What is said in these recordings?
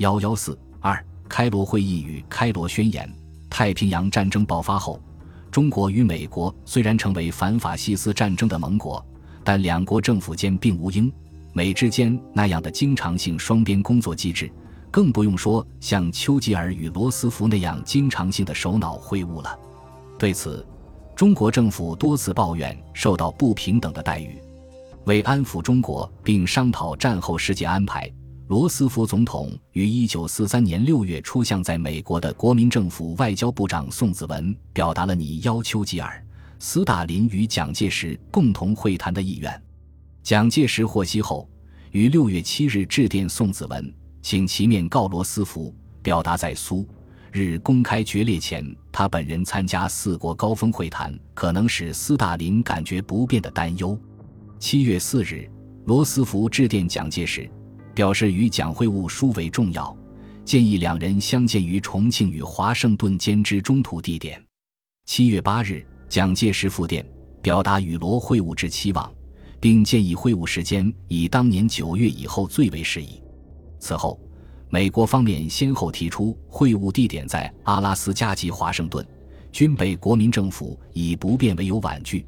幺幺四二开罗会议与开罗宣言。太平洋战争爆发后，中国与美国虽然成为反法西斯战争的盟国，但两国政府间并无英美之间那样的经常性双边工作机制，更不用说像丘吉尔与罗斯福那样经常性的首脑会晤了。对此，中国政府多次抱怨受到不平等的待遇。为安抚中国并商讨战后世界安排。罗斯福总统于一九四三年六月初向在美国的国民政府外交部长宋子文表达了拟邀丘吉尔、斯大林与蒋介石共同会谈的意愿。蒋介石获悉后，于六月七日致电宋子文，请其面告罗斯福，表达在苏日公开决裂前，他本人参加四国高峰会谈可能使斯大林感觉不便的担忧。七月四日，罗斯福致电蒋介石。表示与蒋会晤殊为重要，建议两人相见于重庆与华盛顿间之中途地点。七月八日，蒋介石复电，表达与罗会晤之期望，并建议会晤时间以当年九月以后最为适宜。此后，美国方面先后提出会晤地点在阿拉斯加及华盛顿，均被国民政府以不便为由婉拒。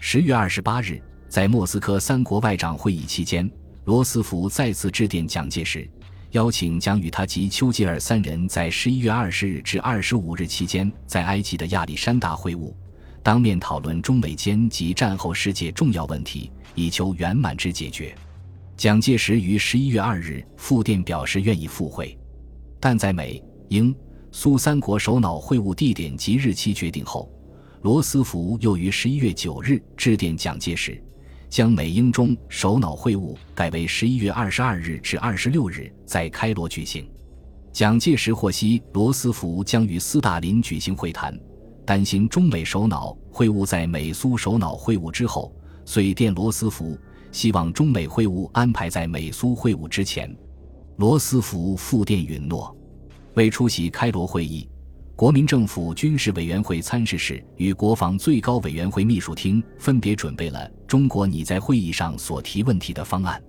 十月二十八日，在莫斯科三国外长会议期间。罗斯福再次致电蒋介石，邀请将与他及丘吉尔三人在十一月二十日至二十五日期间在埃及的亚历山大会晤，当面讨论中美间及战后世界重要问题，以求圆满之解决。蒋介石于十一月二日复电表示愿意赴会，但在美、英、苏三国首脑会晤地点及日期决定后，罗斯福又于十一月九日致电蒋介石。将美英中首脑会晤改为十一月二十二日至二十六日在开罗举行。蒋介石获悉罗斯福将与斯大林举行会谈，担心中美首脑会晤在美苏首脑会晤之后，遂电罗斯福，希望中美会晤安排在美苏会晤之前。罗斯福复电允诺。为出席开罗会议。国民政府军事委员会参事室与国防最高委员会秘书厅分别准备了中国拟在会议上所提问题的方案。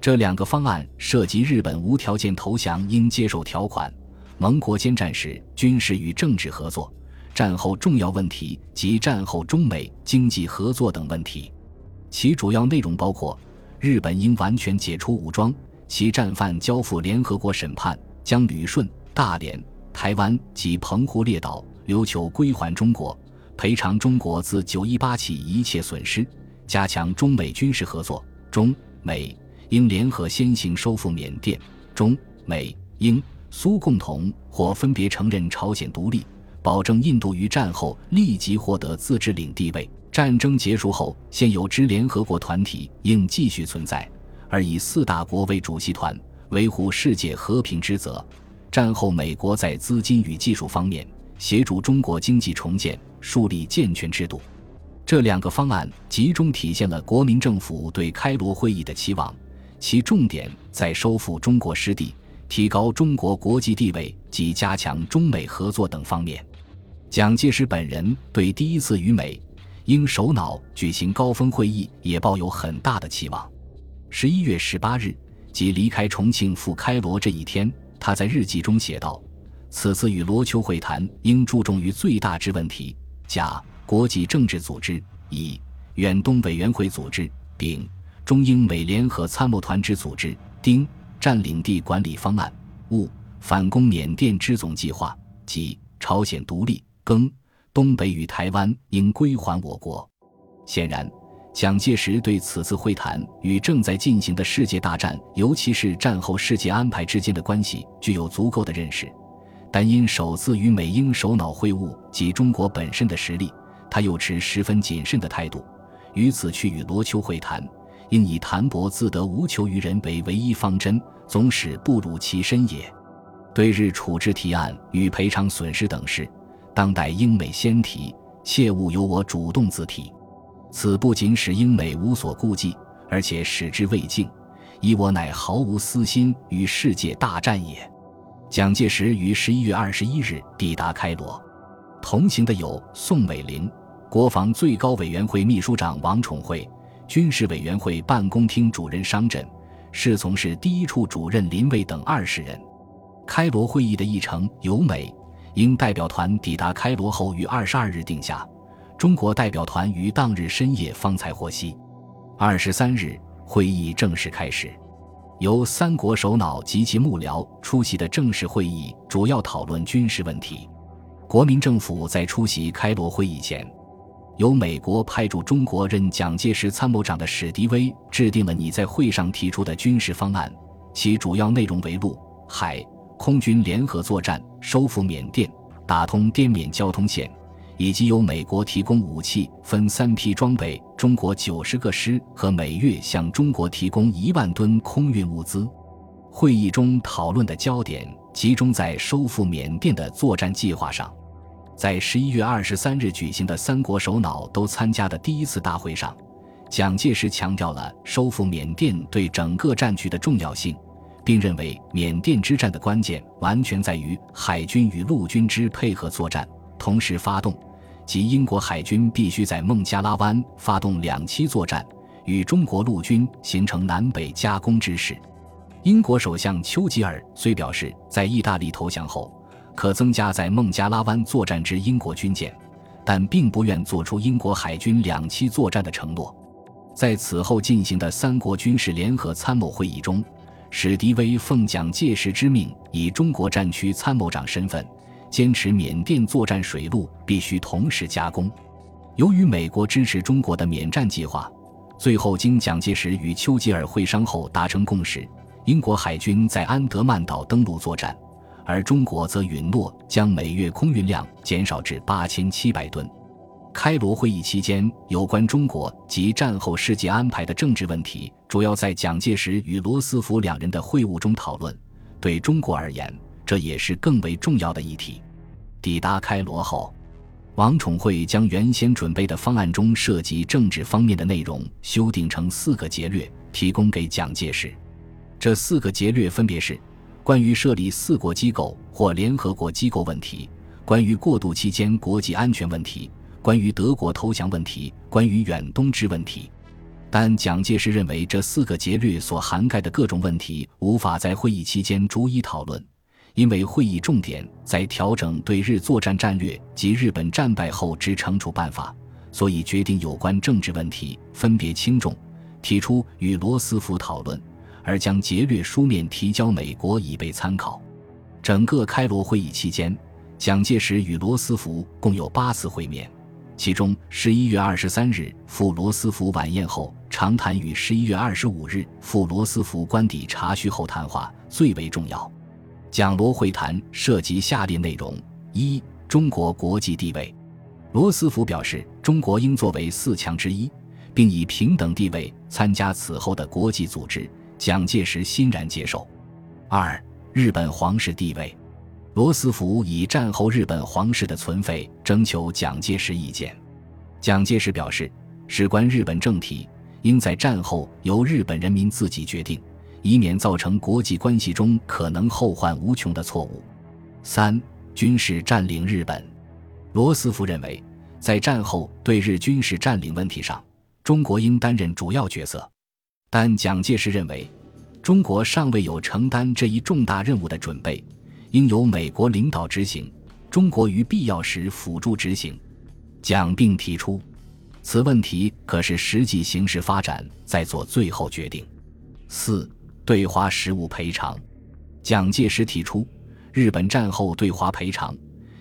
这两个方案涉及日本无条件投降应接受条款、盟国间战时军事与政治合作、战后重要问题及战后中美经济合作等问题。其主要内容包括：日本应完全解除武装，其战犯交付联合国审判，将旅顺、大连。台湾及澎湖列岛琉球归还中国，赔偿中国自九一八起一切损失，加强中美军事合作。中美应联合先行收复缅甸。中美英苏共同或分别承认朝鲜独立，保证印度于战后立即获得自治领地位。战争结束后，现有之联合国团体应继续存在，而以四大国为主席团，维护世界和平之责。战后，美国在资金与技术方面协助中国经济重建，树立健全制度。这两个方案集中体现了国民政府对开罗会议的期望，其重点在收复中国失地、提高中国国际地位及加强中美合作等方面。蒋介石本人对第一次与美、英首脑举行高峰会议也抱有很大的期望。十一月十八日，即离开重庆赴开罗这一天。他在日记中写道：“此次与罗丘会谈，应注重于最大之问题：甲、国际政治组织；乙、远东委员会组织；丙、中英美联合参谋团之组织；丁、占领地管理方案；戊、反攻缅甸之总计划；己、朝鲜独立；庚、东北与台湾应归还我国。”显然。蒋介石对此次会谈与正在进行的世界大战，尤其是战后世界安排之间的关系具有足够的认识，但因首次与美英首脑会晤及中国本身的实力，他又持十分谨慎的态度。于此去与罗丘会谈，应以谈博自得、无求于人为唯一方针，总使不辱其身也。对日处置提案与赔偿损失等事，当代英美先提，切勿由我主动自提。此不仅使英美无所顾忌，而且使之未尽，以我乃毫无私心与世界大战也。蒋介石于十一月二十一日抵达开罗，同行的有宋美龄、国防最高委员会秘书长王宠惠、军事委员会办公厅主任商震、侍从室第一处主任林蔚等二十人。开罗会议的议程由美英代表团抵达开罗后于二十二日定下，中国代表团于当日深夜方才获悉。二十三日，会议正式开始。由三国首脑及其幕僚出席的正式会议，主要讨论军事问题。国民政府在出席开罗会议前，由美国派驻中国任蒋介石参谋长的史迪威制定了你在会上提出的军事方案，其主要内容为陆、海、空军联合作战，收复缅甸，打通滇缅交通线。以及由美国提供武器，分三批装备中国九十个师和每月向中国提供一万吨空运物资。会议中讨论的焦点集中在收复缅甸的作战计划上。在十一月二十三日举行的三国首脑都参加的第一次大会上，蒋介石强调了收复缅甸对整个战局的重要性，并认为缅甸之战的关键完全在于海军与陆军之配合作战，同时发动。即英国海军必须在孟加拉湾发动两栖作战，与中国陆军形成南北夹攻之势。英国首相丘吉尔虽表示在意大利投降后可增加在孟加拉湾作战之英国军舰，但并不愿做出英国海军两栖作战的承诺。在此后进行的三国军事联合参谋会议中，史迪威奉蒋介石之命，以中国战区参谋长身份。坚持缅甸作战水陆必须同时加工。由于美国支持中国的缅战计划，最后经蒋介石与丘吉尔会商后达成共识，英国海军在安德曼岛登陆作战，而中国则允诺将每月空运量减少至八千七百吨。开罗会议期间，有关中国及战后世界安排的政治问题，主要在蒋介石与罗斯福两人的会晤中讨论。对中国而言，这也是更为重要的议题。抵达开罗后，王宠惠将原先准备的方案中涉及政治方面的内容修订成四个节略，提供给蒋介石。这四个节略分别是：关于设立四国机构或联合国机构问题；关于过渡期间国际安全问题；关于德国投降问题；关于远东之问题。但蒋介石认为，这四个节略所涵盖的各种问题无法在会议期间逐一讨论。因为会议重点在调整对日作战战略及日本战败后之惩处办法，所以决定有关政治问题分别轻重，提出与罗斯福讨论，而将劫掠书面提交美国以备参考。整个开罗会议期间，蒋介石与罗斯福共有八次会面，其中十一月二十三日赴罗斯福晚宴后长谈与十一月二十五日赴罗斯福官邸查叙后谈话最为重要。蒋罗会谈涉及下列内容：一、中国国际地位。罗斯福表示，中国应作为四强之一，并以平等地位参加此后的国际组织。蒋介石欣然接受。二、日本皇室地位。罗斯福以战后日本皇室的存废征求蒋介石意见。蒋介石表示，事关日本政体，应在战后由日本人民自己决定。以免造成国际关系中可能后患无穷的错误。三、军事占领日本。罗斯福认为，在战后对日军事占领问题上，中国应担任主要角色。但蒋介石认为，中国尚未有承担这一重大任务的准备，应由美国领导执行，中国于必要时辅助执行。蒋并提出，此问题可是实际形势发展再做最后决定。四。对华实物赔偿，蒋介石提出，日本战后对华赔偿，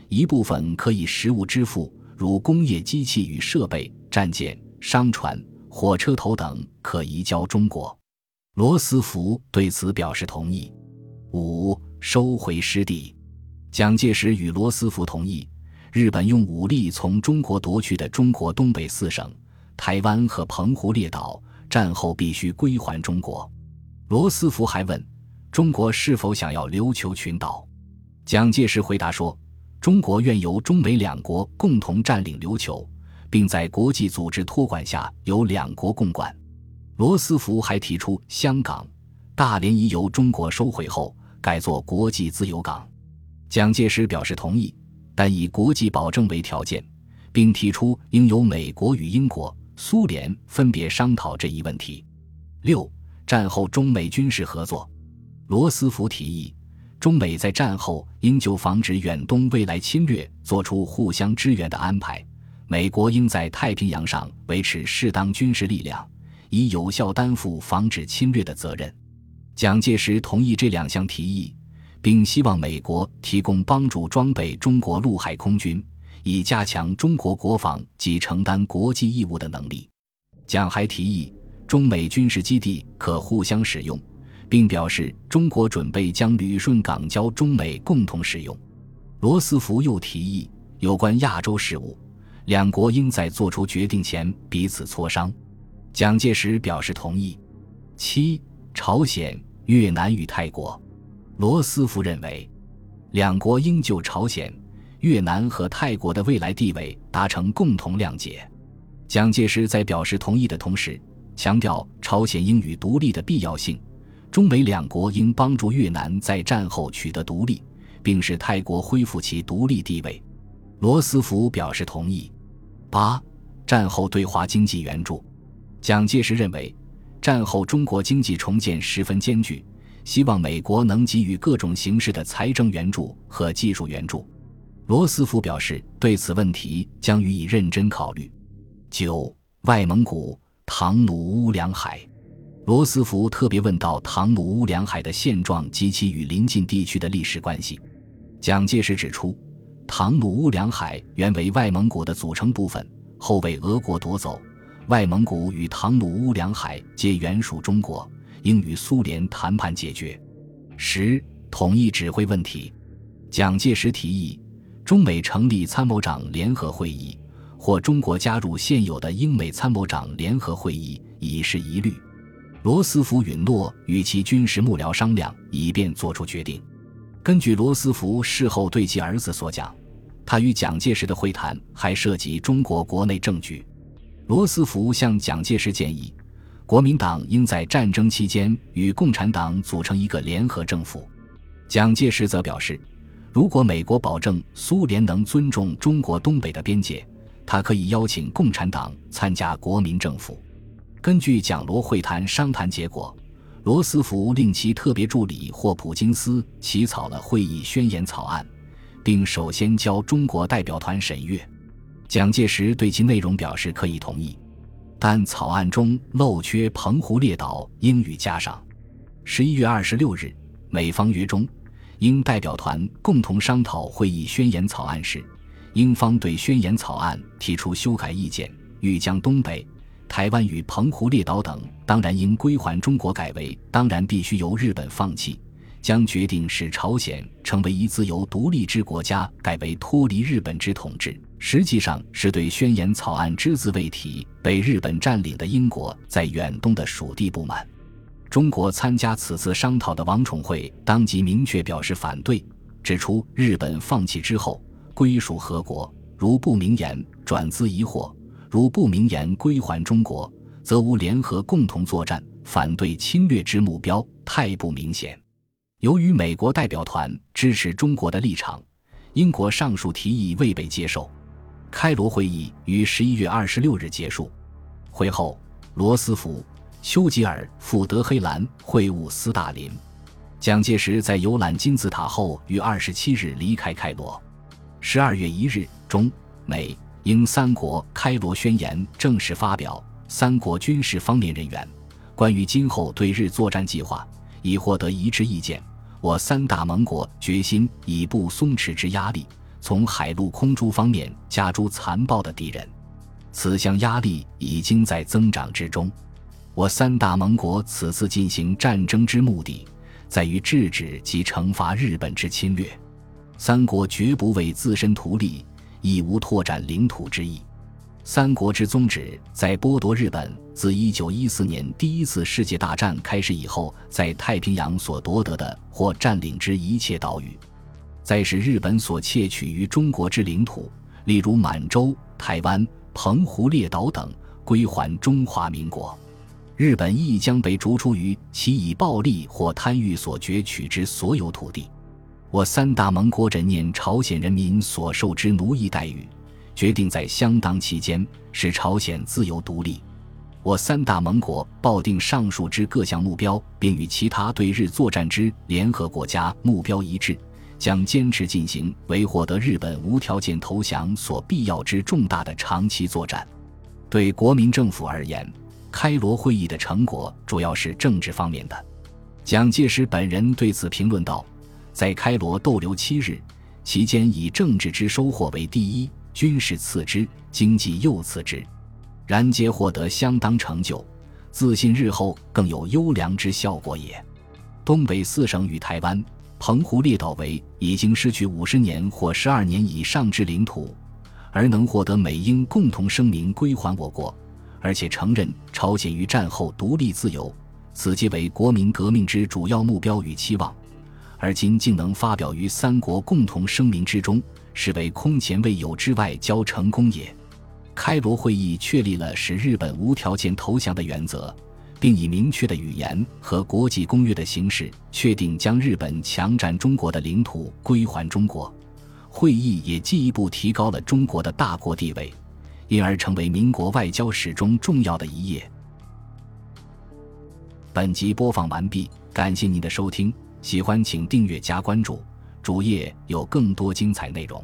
一部分可以实物支付，如工业机器与设备、战舰、商船、火车头等可移交中国。罗斯福对此表示同意。五、收回失地，蒋介石与罗斯福同意，日本用武力从中国夺去的中国东北四省、台湾和澎湖列岛，战后必须归还中国。罗斯福还问中国是否想要琉球群岛，蒋介石回答说：“中国愿由中美两国共同占领琉球，并在国际组织托管下由两国共管。”罗斯福还提出，香港、大连已由中国收回后改作国际自由港。蒋介石表示同意，但以国际保证为条件，并提出应由美国与英国、苏联分别商讨这一问题。六。战后中美军事合作，罗斯福提议，中美在战后应就防止远东未来侵略做出互相支援的安排。美国应在太平洋上维持适当军事力量，以有效担负防止侵略的责任。蒋介石同意这两项提议，并希望美国提供帮助装备中国陆海空军，以加强中国国防及承担国际义务的能力。蒋还提议，中美军事基地可互相使用，并表示中国准备将旅顺港交中美共同使用。罗斯福又提议，有关亚洲事务。两国应在做出决定前彼此磋商。蒋介石表示同意。七、朝鲜、越南与泰国，罗斯福认为，两国应就朝鲜、越南和泰国的未来地位达成共同谅解。蒋介石在表示同意的同时，强调朝鲜应与独立的必要性，中美两国应帮助越南在战后取得独立，并使泰国恢复其独立地位。罗斯福表示同意。八，战后对华经济援助，蒋介石认为，战后中国经济重建十分艰巨，希望美国能给予各种形式的财政援助和技术援助。罗斯福表示，对此问题将予以认真考虑。九，外蒙古、唐努乌梁海，罗斯福特别问到唐努乌梁海的现状及其与邻近地区的历史关系。蒋介石指出。唐努乌梁海原为外蒙古的组成部分，后被俄国夺走。外蒙古与唐努乌梁海皆原属中国，应与苏联谈判解决。十、统一指挥问题，蒋介石提议中美成立参谋长联合会议，或中国加入现有的英美参谋长联合会议，以示疑虑。罗斯福允诺与其军事幕僚商量，以便做出决定。根据罗斯福事后对其儿子所讲。他与蒋介石的会谈还涉及中国国内政局。罗斯福向蒋介石建议，国民党应在战争期间与共产党组成一个联合政府。蒋介石则表示，如果美国保证苏联能尊重中国东北的边界，他可以邀请共产党参加国民政府。根据蒋罗会谈商谈结果，罗斯福令其特别助理霍普金斯起草了会议宣言草案。并首先交中国代表团审阅，蒋介石对其内容表示可以同意，但草案中漏缺澎湖列岛应予加上。十一月二十六日，美方约中，英代表团共同商讨会议宣言草案时，英方对宣言草案提出修改意见，欲将东北、台湾与澎湖列岛等当然应归还中国改为当然必须由日本放弃。将决定使朝鲜成为一自由独立之国家，改为脱离日本之统治，实际上是对宣言草案只字未提被日本占领的英国在远东的属地不满。中国参加此次商讨的王宠惠当即明确表示反对，指出日本放弃之后归属何国，如不明言转资疑惑，如不明言归还中国，则无联合共同作战，反对侵略之目标太不明显。由于美国代表团支持中国的立场，英国上述提议未被接受。开罗会议于十一月二十六日结束。会后，罗斯福、丘吉尔赴德黑兰会晤斯大林。蒋介石在游览金字塔后，于二十七日离开开罗。十二月一日，中、美、英三国开罗宣言正式发表。三国军事方面人员关于今后对日作战计划已获得一致意见。我三大盟国决心以不松弛之压力，从海陆空诸方面加诸残暴的敌人。此项压力已经在增长之中。我三大盟国此次进行战争之目的，在于制止及惩罚日本之侵略。三国绝不为自身图利，亦无拓展领土之意。三国之宗旨，在剥夺日本自一九一四年第一次世界大战开始以后，在太平洋所夺得的或占领之一切岛屿，再使日本所窃取于中国之领土，例如满洲、台湾、澎湖列岛等，归还中华民国。日本亦将被逐出于其以暴力或贪欲所攫取之所有土地。我三大盟国枕念朝鲜人民所受之奴役待遇。决定在相当期间使朝鲜自由独立。我三大盟国抱定上述之各项目标，并与其他对日作战之联合国家目标一致，将坚持进行为获得日本无条件投降所必要之重大的长期作战。对国民政府而言，开罗会议的成果主要是政治方面的。蒋介石本人对此评论道：“在开罗逗留七日期间，以政治之收获为第一，军事次之，经济又次之。”然皆获得相当成就，自信日后更有优良之效果也。东北四省与台湾、澎湖列岛为已经失去五十年或十二年以上之领土，而能获得美英共同声明归还我国，而且承认朝鲜于战后独立自由，此即为国民革命之主要目标与期望。而今竟能发表于三国共同声明之中，是为空前未有之外交成功也。开罗会议确立了使日本无条件投降的原则，并以明确的语言和国际公约的形式确定将日本强占中国的领土归还中国。会议也进一步提高了中国的大国地位，因而成为民国外交史中重要的一页。本集播放完毕，感谢您的收听，喜欢请订阅加关注，主页有更多精彩内容。